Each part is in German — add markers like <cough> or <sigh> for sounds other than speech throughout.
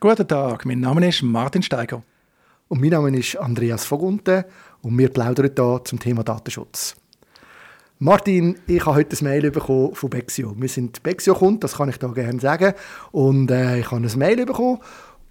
Guten Tag, mein Name ist Martin Steiger. Und mein Name ist Andreas Vogunte und wir plaudern hier zum Thema Datenschutz. Martin, ich habe heute ein Mail bekommen von Bexio. Wir sind Bexio-Kunden, das kann ich da gerne sagen. Und äh, ich habe ein Mail bekommen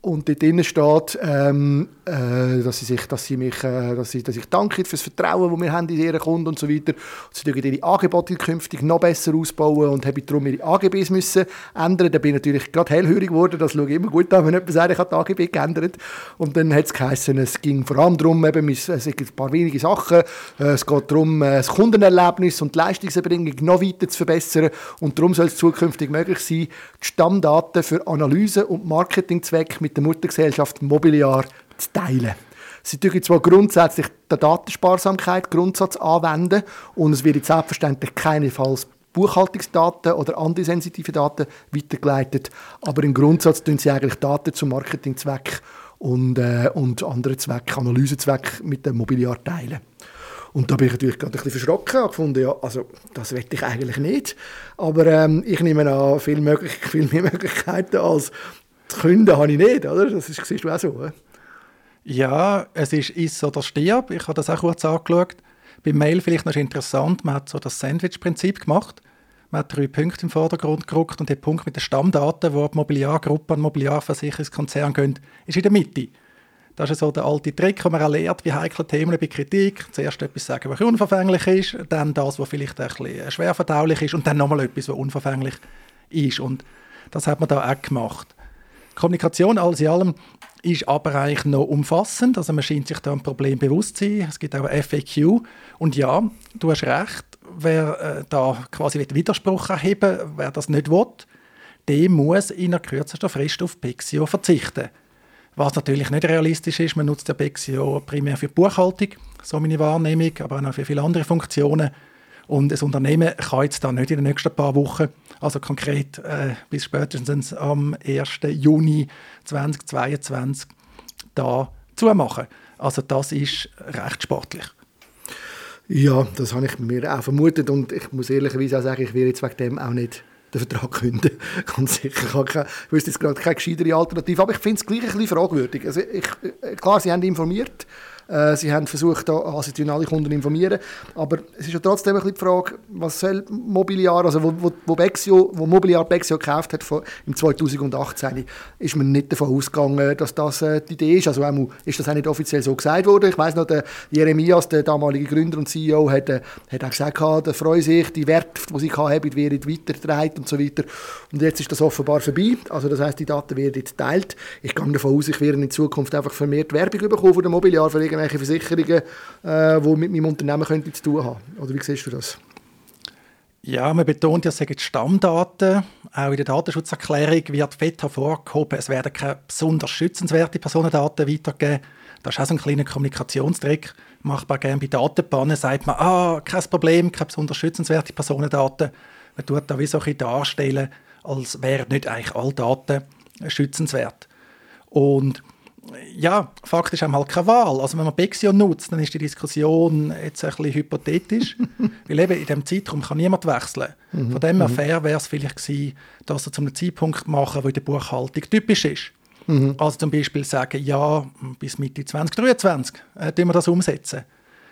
und dort drinnen steht, ähm, äh, dass, sie sich, dass, sie mich, äh, dass, sie, dass ich danke für das Vertrauen, das wir haben in ihren Kunden und so weiter. Und sie dürfen ihre Angebote künftig noch besser ausbauen und habe darum ihre AGBs müssen ändern. Da bin ich natürlich gerade hellhörig geworden. Das schaue ich immer gut an, wenn jemand sagt, ich habe die AGB geändert. Und dann hat es geheißen, es ging vor allem darum, eben, es sind ein paar wenige Sachen. Äh, es geht darum, äh, das Kundenerlebnis und die Leistungserbringung noch weiter zu verbessern. Und darum soll es zukünftig möglich sein, die Stammdaten für Analyse und Marketingzwecke mit der Muttergesellschaft Mobiliar zu teilen. Sie dürfen zwar grundsätzlich den Datensparsamkeit Grundsatz anwenden und es wird selbstverständlich keinesfalls Buchhaltungsdaten oder andere sensitive Daten weitergeleitet, aber im Grundsatz tun sie eigentlich Daten zum Marketingzweck und, äh, und anderen Zweck, Analysezweck mit dem Mobiliar teilen. Und da bin ich natürlich gerade ein bisschen verschrocken und gefunden, ja, also das wette ich eigentlich nicht. Aber ähm, ich nehme an, viel, möglich, <laughs> viel mehr Möglichkeiten als zu künden habe ich nicht, oder? Das ist, siehst du auch so, oder? Ja, es ist «Iss oder stirb». Ich habe das auch kurz angeschaut. Beim Mail vielleicht noch interessant, man hat so das Sandwich-Prinzip gemacht. Man hat drei Punkte im Vordergrund gerückt und der Punkt mit den Stammdaten, wo die Mobiliargruppe an Mobiliarversicherungskonzern gehen, ist in der Mitte. Das ist so der alte Trick, den man auch lernt, wie heikle Themen bei Kritik. Zuerst etwas sagen, was unverfänglich ist, dann das, was vielleicht ein bisschen schwer verdaulich ist und dann nochmal etwas, was unverfänglich ist. Und das hat man da auch gemacht. Kommunikation alles in allem ist aber eigentlich noch umfassend. Also man scheint sich da ein Problem bewusst zu sein. Es gibt auch FAQ. Und ja, du hast recht, wer äh, da quasi Widerspruch erheben wer das nicht will, der muss in der kürzesten Frist auf Pexio verzichten. Was natürlich nicht realistisch ist, man nutzt ja Pexio primär für Buchhaltung, so meine Wahrnehmung, aber auch für viele andere Funktionen. Und das Unternehmen kann jetzt da nicht in den nächsten paar Wochen, also konkret äh, bis spätestens am 1. Juni 2022, da zumachen. Also das ist recht sportlich. Ja, das habe ich mir auch vermutet und ich muss ehrlicherweise auch sagen, ich werde jetzt wegen dem auch nicht den Vertrag künden. <laughs> Ganz sicher. Ich, wüsste jetzt gerade keine gescheitere Alternative, aber ich finde es gleich ein bisschen fragwürdig. Also ich, klar, Sie haben informiert, äh, sie haben versucht, also sie alle Kunden informieren, aber es ist ja trotzdem ein bisschen die Frage, was soll Mobiliar, also wo, wo, wo, Bexio, wo Mobiliar Bexio gekauft hat vor, im 2018, ist man nicht davon ausgegangen, dass das äh, die Idee ist. Also auch, ist das auch nicht offiziell so gesagt worden. Ich weiß noch, der Jeremias, der damalige Gründer und CEO, hat, äh, hat auch gesagt, der freut sich, die Werte, die sie haben, werden weitergetragen und so weiter. Und jetzt ist das offenbar vorbei. Also das heißt, die Daten werden geteilt. Ich gehe davon aus, ich werde in Zukunft einfach vermehrt Werbung bekommen von der Mobiliar für irgendwelche Versicherungen, äh, die mit meinem Unternehmen könnten zu tun haben. Oder wie siehst du das? Ja, man betont ja, es sind Stammdaten. Auch in der Datenschutzerklärung wird fett hervorgehoben, es werden keine besonders schützenswerte Personendaten weitergegeben. Das ist auch so ein kleiner Kommunikationstrick. Machbar gerne bei Datenbannen sagt man, ah, kein Problem, keine besonders schützenswerte Personendaten. Man tut da wie so ein darstellen, als wären nicht eigentlich alle Daten schützenswert. Und ja, faktisch haben wir halt keine Wahl. Also wenn man Bexio nutzt, dann ist die Diskussion jetzt ein bisschen hypothetisch, <laughs> weil eben in diesem Zeitraum kann niemand wechseln. Mhm. Von dem her mhm. fair wäre es vielleicht gewesen, das zu einem Zeitpunkt machen, wo in der Buchhaltung typisch ist. Mhm. Also zum Beispiel sagen, ja, bis Mitte 2023 äh, wir das umsetzen.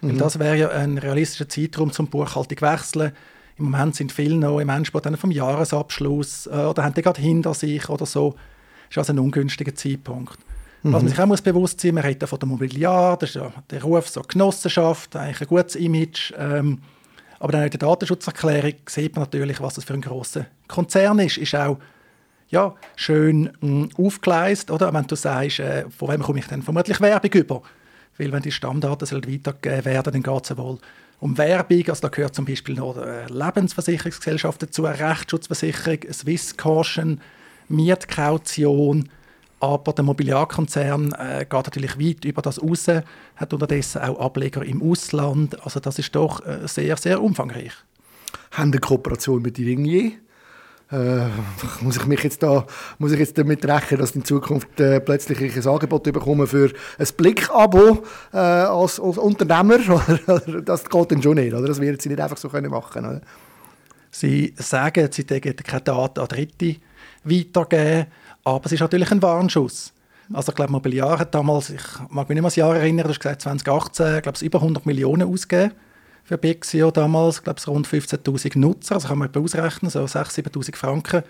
Mhm. Weil das wäre ja ein realistischer Zeitraum zum Buchhaltung wechseln. Im Moment sind viele noch im Endspurt vom Jahresabschluss äh, oder haben die gerade hinter sich oder so. Das ist also ein ungünstiger Zeitpunkt. Mhm. Was man sich auch muss bewusst sein muss, man redet von der Mobiliar, das ist ja der Ruf so Genossenschaft, eigentlich ein gutes Image. Ähm, aber dann in der Datenschutzerklärung sieht man natürlich, was das für ein grosser Konzern ist. Ist auch ja, schön mh, mm, aufgeleistet, oder? Wenn du sagst, äh, von wem komme ich dann vermutlich Werbung über? Weil wenn die Stammdaten weitergegeben werden, dann geht es ja wohl um Werbung. Also da gehört zum Beispiel noch eine Lebensversicherungsgesellschaft dazu, eine Rechtsschutzversicherung, Swiss Caution, Mietkaution, aber der Mobiliarkonzern äh, geht natürlich weit über das raus, hat unterdessen auch Ableger im Ausland. Also das ist doch äh, sehr, sehr umfangreich. Haben eine Kooperation mit Ringier? Äh, muss ich mich jetzt da muss ich jetzt damit rechnen, dass in Zukunft äh, plötzlich ein Angebot bekomme für ein Blickabo äh, als, als Unternehmer? <laughs> das geht dann schon nicht, oder? Das werden sie nicht einfach so können machen. Oder? Sie sagen, sie dürfen keine Daten an Dritte weitergeben Aber es ist natürlich ein Warnschuss. Also ich glaube, Mobiliar hat damals, ich mag mich nicht mehr das Jahr erinnern, du hast gesagt 2018, ich glaube, es über 100 Millionen ausgegeben für Bixio damals, ich glaube, es rund 15'000 Nutzer, also kann man ausrechnen, so 6'000, 7'000 Franken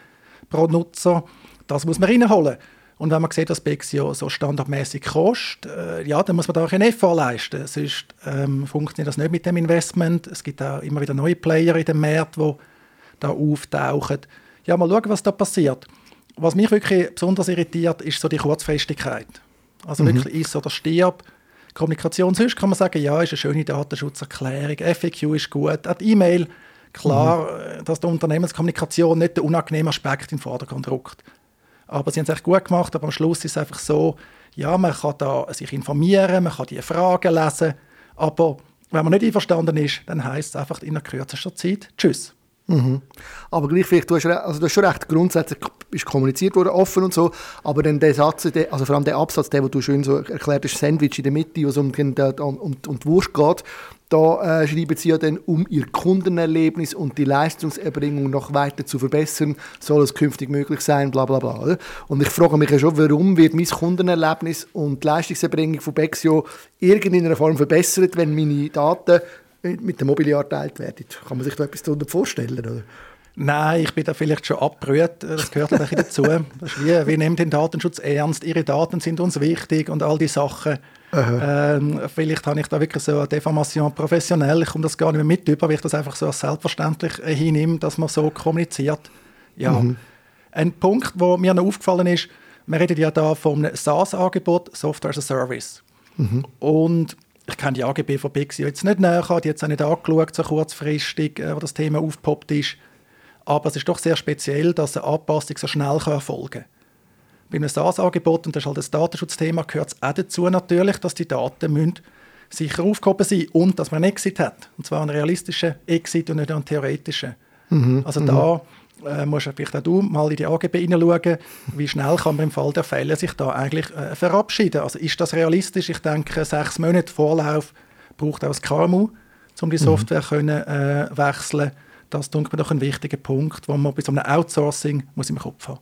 pro Nutzer. Das muss man reinholen. Und wenn man sieht, dass Bexio so standardmäßig kostet, äh, ja, dann muss man da auch einen Effort leisten. Sonst ähm, funktioniert das nicht mit dem Investment. Es gibt auch immer wieder neue Player in dem Markt, die da auftauchen. Ja, mal schauen, was da passiert. Was mich wirklich besonders irritiert, ist so die Kurzfristigkeit. Also mhm. wirklich ist oder stirb. Kommunikation sonst kann man sagen, ja, ist eine schöne Datenschutzerklärung, FAQ ist gut, die E-Mail, klar, mhm. dass die Unternehmenskommunikation nicht den unangenehmen Aspekt in den Vordergrund rückt. Aber sie haben es echt gut gemacht, aber am Schluss ist es einfach so, ja, man kann da sich informieren, man kann die Fragen lesen, aber wenn man nicht einverstanden ist, dann heißt es einfach in kürzester Zeit Tschüss. Mhm. Aber gleich vielleicht, du hast, also du hast schon recht, grundsätzlich ist kommuniziert worden, offen und so, aber dann der Satz, also vor allem der Absatz, der, wo du schön so erklärt hast, Sandwich in der Mitte, wo es um, um, um, um die Wurst geht, da äh, schreiben sie ja dann, um ihr Kundenerlebnis und die Leistungserbringung noch weiter zu verbessern, soll es künftig möglich sein, bla bla bla. Und ich frage mich ja schon, warum wird mein Kundenerlebnis und die Leistungserbringung von Bexio irgendeiner Form verbessert, wenn meine Daten mit dem Mobiliar geteilt werden. Kann man sich da etwas darunter vorstellen? Oder? Nein, ich bin da vielleicht schon abgerührt. Das gehört ein bisschen dazu. Wie, wir nehmen den Datenschutz ernst. Ihre Daten sind uns wichtig und all die Sachen. Ähm, vielleicht habe ich da wirklich so eine Deformation professionell. Ich komme das gar nicht mehr mit über, weil ich das einfach so als selbstverständlich äh, hinnehme, dass man so kommuniziert. Ja. Mhm. Ein Punkt, wo mir noch aufgefallen ist, wir reden ja da vom SaaS-Angebot, Software as a Service. Mhm. Und ich kenne die AGB von Bixi jetzt nicht näher, die jetzt auch nicht angeschaut, so kurzfristig, äh, wo das Thema aufgepoppt ist. Aber es ist doch sehr speziell, dass eine Anpassung so schnell erfolgen kann. Bei einem SaaS-Angebot, und das ist halt das Datenschutzthema, gehört es auch dazu natürlich, dass die Daten müssen sicher aufgehoben sein und dass man einen Exit hat. Und zwar einen realistischen Exit und nicht einen theoretischen. Mhm. Also mhm. da äh, musst vielleicht auch du mal in die AGB hineinschauen, wie schnell kann man im Fall der Fälle sich da eigentlich äh, verabschieden. Also ist das realistisch? Ich denke, sechs Monate Vorlauf braucht auch das KMU, um die mhm. Software mhm. können, äh, wechseln Das ist mir doch ein wichtiger Punkt, wo man bei so einem Outsourcing muss im Kopf haben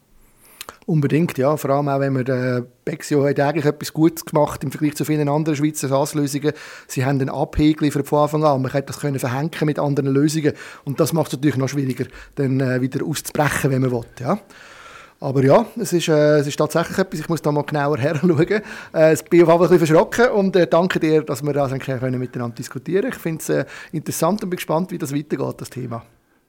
Unbedingt, ja. Vor allem auch, wenn man der Bexio hat eigentlich etwas Gutes gemacht im Vergleich zu vielen anderen Schweizer SaaS-Lösungen. Sie haben einen Abhegel von Anfang an. Man hätte das können verhängen mit anderen Lösungen. Und das macht es natürlich noch schwieriger, dann äh, wieder auszubrechen, wenn man will. Ja. Aber ja, es ist, äh, es ist tatsächlich etwas, ich muss da mal genauer <laughs> her schauen. Äh, ich bin auf jeden Fall ein bisschen verschrocken und äh, danke dir, dass wir das miteinander diskutieren können. Ich finde es äh, interessant und bin gespannt, wie das weitergeht, Thema.